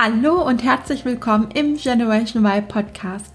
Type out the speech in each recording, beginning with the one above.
Hallo und herzlich willkommen im Generation Y Podcast,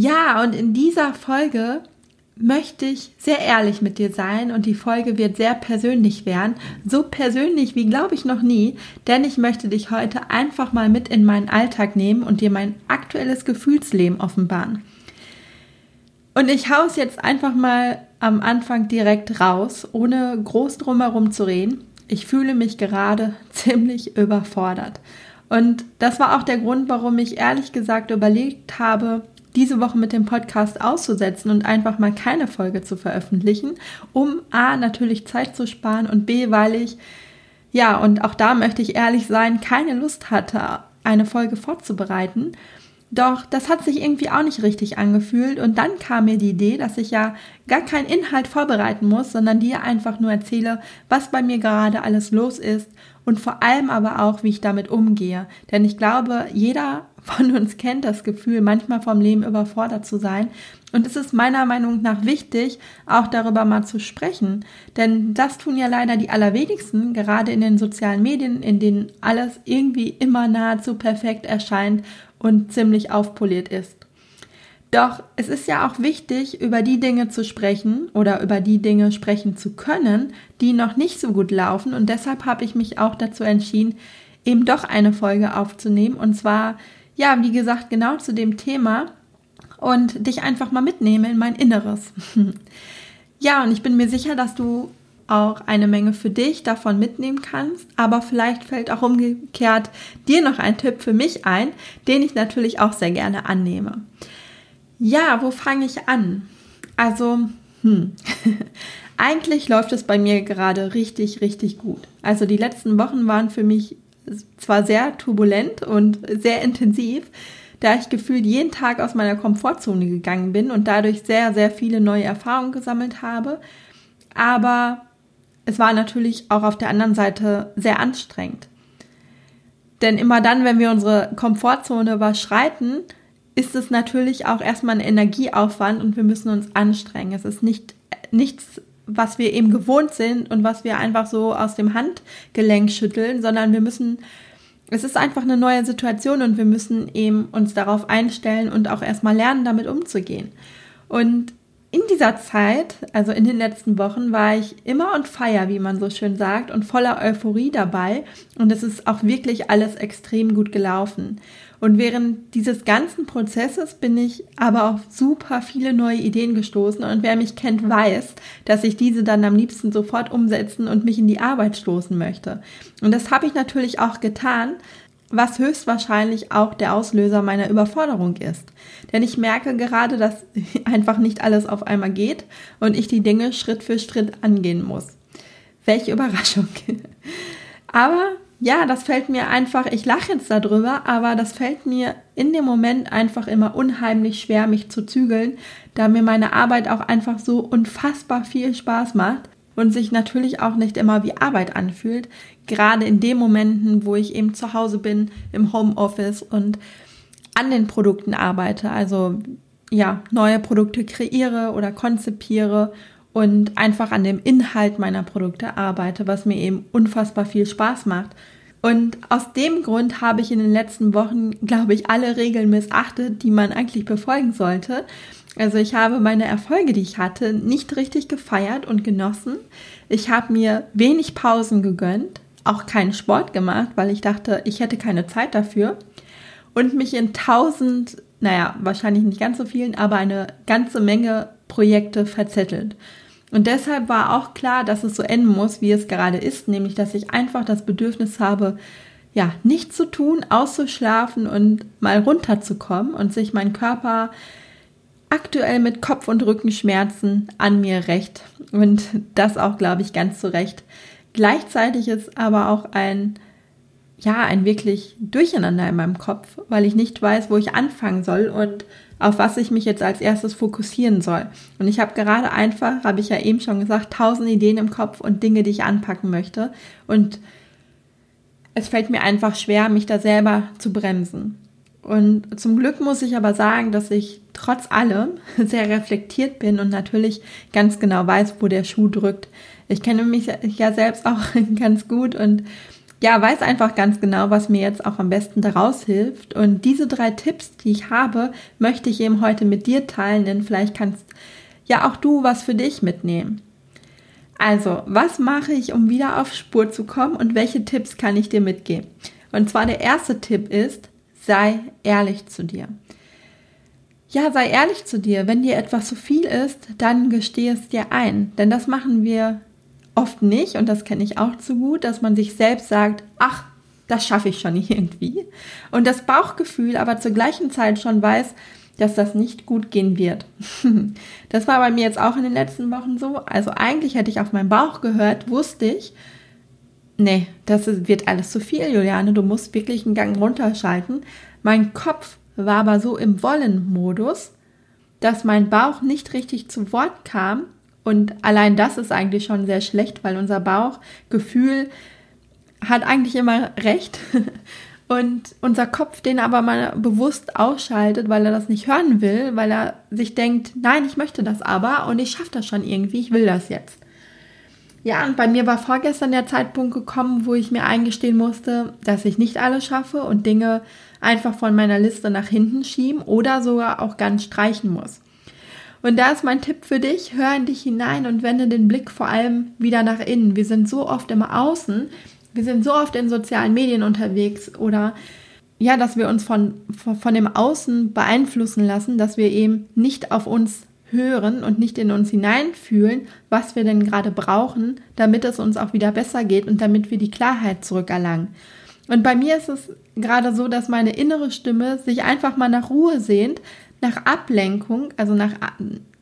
Ja, und in dieser Folge möchte ich sehr ehrlich mit dir sein und die Folge wird sehr persönlich werden. So persönlich wie glaube ich noch nie, denn ich möchte dich heute einfach mal mit in meinen Alltag nehmen und dir mein aktuelles Gefühlsleben offenbaren. Und ich haue es jetzt einfach mal am Anfang direkt raus, ohne groß drumherum zu reden. Ich fühle mich gerade ziemlich überfordert. Und das war auch der Grund, warum ich ehrlich gesagt überlegt habe, diese Woche mit dem Podcast auszusetzen und einfach mal keine Folge zu veröffentlichen, um A natürlich Zeit zu sparen und B, weil ich, ja, und auch da möchte ich ehrlich sein, keine Lust hatte, eine Folge vorzubereiten. Doch das hat sich irgendwie auch nicht richtig angefühlt und dann kam mir die Idee, dass ich ja gar keinen Inhalt vorbereiten muss, sondern dir einfach nur erzähle, was bei mir gerade alles los ist und vor allem aber auch, wie ich damit umgehe. Denn ich glaube, jeder von uns kennt das Gefühl, manchmal vom Leben überfordert zu sein. Und es ist meiner Meinung nach wichtig, auch darüber mal zu sprechen. Denn das tun ja leider die allerwenigsten, gerade in den sozialen Medien, in denen alles irgendwie immer nahezu perfekt erscheint und ziemlich aufpoliert ist. Doch es ist ja auch wichtig, über die Dinge zu sprechen oder über die Dinge sprechen zu können, die noch nicht so gut laufen. Und deshalb habe ich mich auch dazu entschieden, eben doch eine Folge aufzunehmen. Und zwar ja, wie gesagt, genau zu dem Thema und dich einfach mal mitnehmen in mein Inneres. ja, und ich bin mir sicher, dass du auch eine Menge für dich davon mitnehmen kannst, aber vielleicht fällt auch umgekehrt dir noch ein Tipp für mich ein, den ich natürlich auch sehr gerne annehme. Ja, wo fange ich an? Also, hm. Eigentlich läuft es bei mir gerade richtig, richtig gut. Also die letzten Wochen waren für mich zwar sehr turbulent und sehr intensiv, da ich gefühlt jeden Tag aus meiner Komfortzone gegangen bin und dadurch sehr, sehr viele neue Erfahrungen gesammelt habe. Aber es war natürlich auch auf der anderen Seite sehr anstrengend. Denn immer dann, wenn wir unsere Komfortzone überschreiten, ist es natürlich auch erstmal ein Energieaufwand und wir müssen uns anstrengen. Es ist nicht nichts was wir eben gewohnt sind und was wir einfach so aus dem Handgelenk schütteln, sondern wir müssen, es ist einfach eine neue Situation und wir müssen eben uns darauf einstellen und auch erstmal lernen, damit umzugehen. Und in dieser Zeit, also in den letzten Wochen, war ich immer on fire, wie man so schön sagt, und voller Euphorie dabei. Und es ist auch wirklich alles extrem gut gelaufen. Und während dieses ganzen Prozesses bin ich aber auf super viele neue Ideen gestoßen. Und wer mich kennt, weiß, dass ich diese dann am liebsten sofort umsetzen und mich in die Arbeit stoßen möchte. Und das habe ich natürlich auch getan, was höchstwahrscheinlich auch der Auslöser meiner Überforderung ist. Denn ich merke gerade, dass einfach nicht alles auf einmal geht und ich die Dinge Schritt für Schritt angehen muss. Welche Überraschung. Aber ja, das fällt mir einfach, ich lache jetzt darüber, aber das fällt mir in dem Moment einfach immer unheimlich schwer, mich zu zügeln, da mir meine Arbeit auch einfach so unfassbar viel Spaß macht und sich natürlich auch nicht immer wie Arbeit anfühlt, gerade in den Momenten, wo ich eben zu Hause bin, im Homeoffice und an den Produkten arbeite, also ja, neue Produkte kreiere oder konzipiere und einfach an dem Inhalt meiner Produkte arbeite, was mir eben unfassbar viel Spaß macht. Und aus dem Grund habe ich in den letzten Wochen, glaube ich, alle Regeln missachtet, die man eigentlich befolgen sollte. Also ich habe meine Erfolge, die ich hatte, nicht richtig gefeiert und genossen. Ich habe mir wenig Pausen gegönnt, auch keinen Sport gemacht, weil ich dachte, ich hätte keine Zeit dafür. Und mich in tausend, naja, wahrscheinlich nicht ganz so vielen, aber eine ganze Menge Projekte verzettelt. Und deshalb war auch klar, dass es so enden muss, wie es gerade ist, nämlich dass ich einfach das Bedürfnis habe, ja, nichts zu tun, auszuschlafen und mal runterzukommen und sich mein Körper aktuell mit Kopf- und Rückenschmerzen an mir rächt. Und das auch, glaube ich, ganz zu Recht. Gleichzeitig ist aber auch ein ja, ein wirklich Durcheinander in meinem Kopf, weil ich nicht weiß, wo ich anfangen soll und auf was ich mich jetzt als erstes fokussieren soll. Und ich habe gerade einfach, habe ich ja eben schon gesagt, tausend Ideen im Kopf und Dinge, die ich anpacken möchte. Und es fällt mir einfach schwer, mich da selber zu bremsen. Und zum Glück muss ich aber sagen, dass ich trotz allem sehr reflektiert bin und natürlich ganz genau weiß, wo der Schuh drückt. Ich kenne mich ja selbst auch ganz gut und ja, weiß einfach ganz genau, was mir jetzt auch am besten daraus hilft. Und diese drei Tipps, die ich habe, möchte ich eben heute mit dir teilen, denn vielleicht kannst ja auch du was für dich mitnehmen. Also, was mache ich, um wieder auf Spur zu kommen und welche Tipps kann ich dir mitgeben? Und zwar der erste Tipp ist, sei ehrlich zu dir. Ja, sei ehrlich zu dir. Wenn dir etwas zu viel ist, dann gestehe es dir ein. Denn das machen wir oft nicht, und das kenne ich auch zu gut, dass man sich selbst sagt, ach, das schaffe ich schon irgendwie. Und das Bauchgefühl aber zur gleichen Zeit schon weiß, dass das nicht gut gehen wird. Das war bei mir jetzt auch in den letzten Wochen so. Also eigentlich hätte ich auf meinen Bauch gehört, wusste ich, nee, das wird alles zu viel, Juliane, du musst wirklich einen Gang runterschalten. Mein Kopf war aber so im Wollen-Modus, dass mein Bauch nicht richtig zu Wort kam und allein das ist eigentlich schon sehr schlecht, weil unser Bauchgefühl hat eigentlich immer recht. Und unser Kopf den aber mal bewusst ausschaltet, weil er das nicht hören will, weil er sich denkt, nein, ich möchte das aber und ich schaffe das schon irgendwie, ich will das jetzt. Ja, und bei mir war vorgestern der Zeitpunkt gekommen, wo ich mir eingestehen musste, dass ich nicht alles schaffe und Dinge einfach von meiner Liste nach hinten schieben oder sogar auch ganz streichen muss. Und da ist mein Tipp für dich, hör in dich hinein und wende den Blick vor allem wieder nach innen. Wir sind so oft im Außen, wir sind so oft in sozialen Medien unterwegs oder ja, dass wir uns von, von, von dem Außen beeinflussen lassen, dass wir eben nicht auf uns hören und nicht in uns hineinfühlen, was wir denn gerade brauchen, damit es uns auch wieder besser geht und damit wir die Klarheit zurückerlangen. Und bei mir ist es gerade so, dass meine innere Stimme sich einfach mal nach Ruhe sehnt, nach Ablenkung, also nach,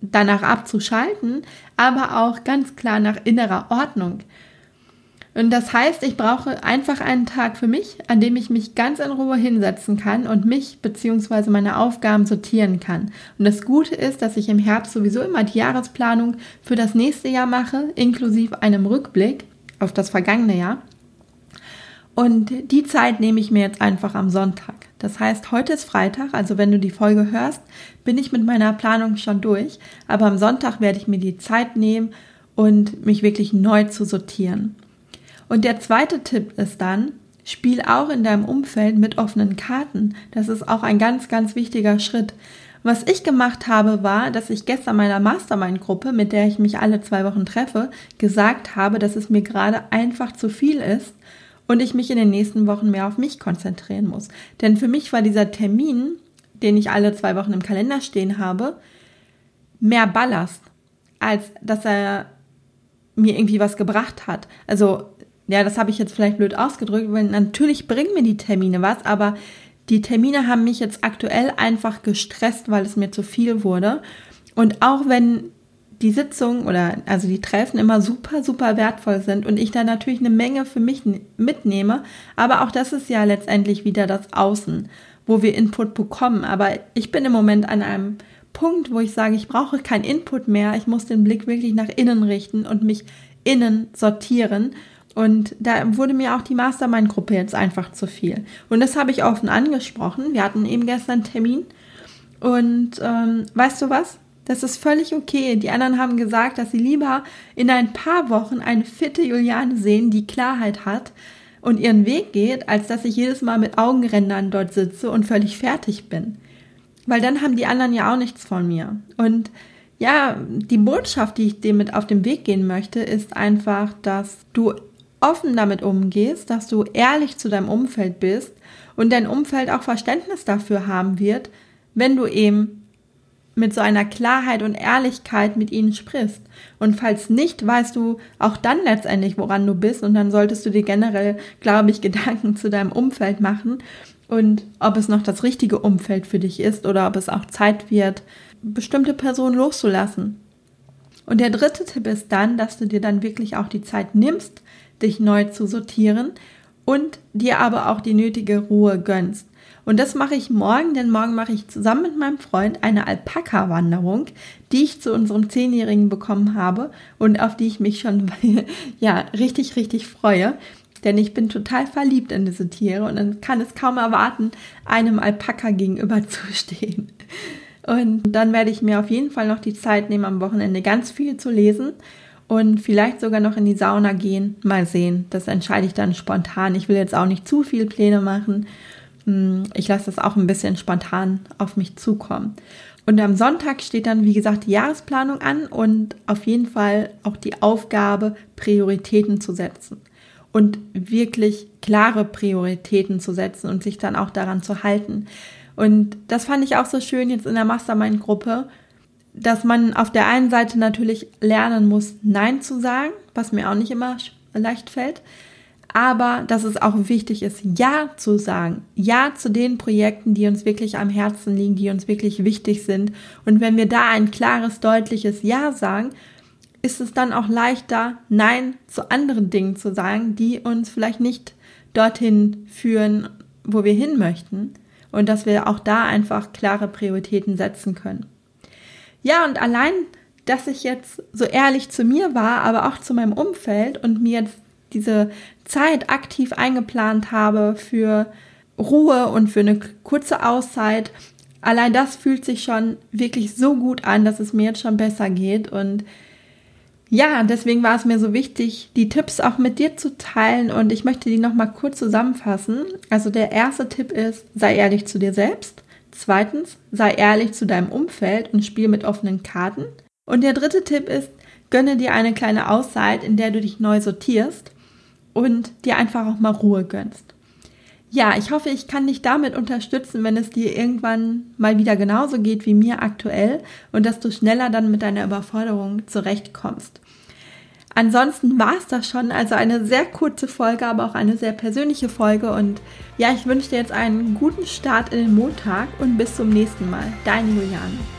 danach abzuschalten, aber auch ganz klar nach innerer Ordnung. Und das heißt, ich brauche einfach einen Tag für mich, an dem ich mich ganz in Ruhe hinsetzen kann und mich bzw. meine Aufgaben sortieren kann. Und das Gute ist, dass ich im Herbst sowieso immer die Jahresplanung für das nächste Jahr mache, inklusive einem Rückblick auf das vergangene Jahr. Und die Zeit nehme ich mir jetzt einfach am Sonntag. Das heißt, heute ist Freitag, also wenn du die Folge hörst, bin ich mit meiner Planung schon durch. Aber am Sonntag werde ich mir die Zeit nehmen und mich wirklich neu zu sortieren. Und der zweite Tipp ist dann, spiel auch in deinem Umfeld mit offenen Karten. Das ist auch ein ganz, ganz wichtiger Schritt. Was ich gemacht habe, war, dass ich gestern meiner Mastermind-Gruppe, mit der ich mich alle zwei Wochen treffe, gesagt habe, dass es mir gerade einfach zu viel ist und ich mich in den nächsten Wochen mehr auf mich konzentrieren muss. Denn für mich war dieser Termin, den ich alle zwei Wochen im Kalender stehen habe, mehr Ballast, als dass er mir irgendwie was gebracht hat. Also, ja, das habe ich jetzt vielleicht blöd ausgedrückt, weil natürlich bringen mir die Termine was, aber die Termine haben mich jetzt aktuell einfach gestresst, weil es mir zu viel wurde. Und auch wenn die Sitzungen oder also die Treffen immer super, super wertvoll sind und ich da natürlich eine Menge für mich mitnehme. Aber auch das ist ja letztendlich wieder das Außen, wo wir Input bekommen. Aber ich bin im Moment an einem Punkt, wo ich sage, ich brauche keinen Input mehr. Ich muss den Blick wirklich nach innen richten und mich innen sortieren. Und da wurde mir auch die Mastermind-Gruppe jetzt einfach zu viel. Und das habe ich offen angesprochen. Wir hatten eben gestern einen Termin. Und ähm, weißt du was? Das ist völlig okay. Die anderen haben gesagt, dass sie lieber in ein paar Wochen eine fitte Juliane sehen, die Klarheit hat und ihren Weg geht, als dass ich jedes Mal mit Augenrändern dort sitze und völlig fertig bin. Weil dann haben die anderen ja auch nichts von mir. Und ja, die Botschaft, die ich dir mit auf den Weg gehen möchte, ist einfach, dass du offen damit umgehst, dass du ehrlich zu deinem Umfeld bist und dein Umfeld auch Verständnis dafür haben wird, wenn du eben mit so einer Klarheit und Ehrlichkeit mit ihnen sprichst. Und falls nicht, weißt du auch dann letztendlich, woran du bist. Und dann solltest du dir generell, glaube ich, Gedanken zu deinem Umfeld machen und ob es noch das richtige Umfeld für dich ist oder ob es auch Zeit wird, bestimmte Personen loszulassen. Und der dritte Tipp ist dann, dass du dir dann wirklich auch die Zeit nimmst, dich neu zu sortieren und dir aber auch die nötige Ruhe gönnst. Und das mache ich morgen, denn morgen mache ich zusammen mit meinem Freund eine Alpaka-Wanderung, die ich zu unserem Zehnjährigen bekommen habe und auf die ich mich schon ja richtig, richtig freue. Denn ich bin total verliebt in diese Tiere und kann es kaum erwarten, einem Alpaka gegenüberzustehen. Und dann werde ich mir auf jeden Fall noch die Zeit nehmen, am Wochenende ganz viel zu lesen und vielleicht sogar noch in die Sauna gehen. Mal sehen. Das entscheide ich dann spontan. Ich will jetzt auch nicht zu viel Pläne machen. Hm, ich lasse das auch ein bisschen spontan auf mich zukommen. Und am Sonntag steht dann, wie gesagt, die Jahresplanung an und auf jeden Fall auch die Aufgabe, Prioritäten zu setzen. Und wirklich klare Prioritäten zu setzen und sich dann auch daran zu halten. Und das fand ich auch so schön jetzt in der Mastermind-Gruppe, dass man auf der einen Seite natürlich lernen muss, Nein zu sagen, was mir auch nicht immer leicht fällt, aber dass es auch wichtig ist, Ja zu sagen. Ja zu den Projekten, die uns wirklich am Herzen liegen, die uns wirklich wichtig sind. Und wenn wir da ein klares, deutliches Ja sagen, ist es dann auch leichter, Nein zu anderen Dingen zu sagen, die uns vielleicht nicht dorthin führen, wo wir hin möchten und dass wir auch da einfach klare Prioritäten setzen können. Ja, und allein, dass ich jetzt so ehrlich zu mir war, aber auch zu meinem Umfeld und mir jetzt diese Zeit aktiv eingeplant habe für Ruhe und für eine kurze Auszeit, allein das fühlt sich schon wirklich so gut an, dass es mir jetzt schon besser geht und ja, deswegen war es mir so wichtig, die Tipps auch mit dir zu teilen und ich möchte die nochmal kurz zusammenfassen. Also der erste Tipp ist, sei ehrlich zu dir selbst. Zweitens, sei ehrlich zu deinem Umfeld und spiel mit offenen Karten. Und der dritte Tipp ist, gönne dir eine kleine Auszeit, in der du dich neu sortierst und dir einfach auch mal Ruhe gönnst. Ja, ich hoffe, ich kann dich damit unterstützen, wenn es dir irgendwann mal wieder genauso geht wie mir aktuell und dass du schneller dann mit deiner Überforderung zurechtkommst. Ansonsten war es das schon, also eine sehr kurze Folge, aber auch eine sehr persönliche Folge und ja, ich wünsche dir jetzt einen guten Start in den Montag und bis zum nächsten Mal. Deine Juliane.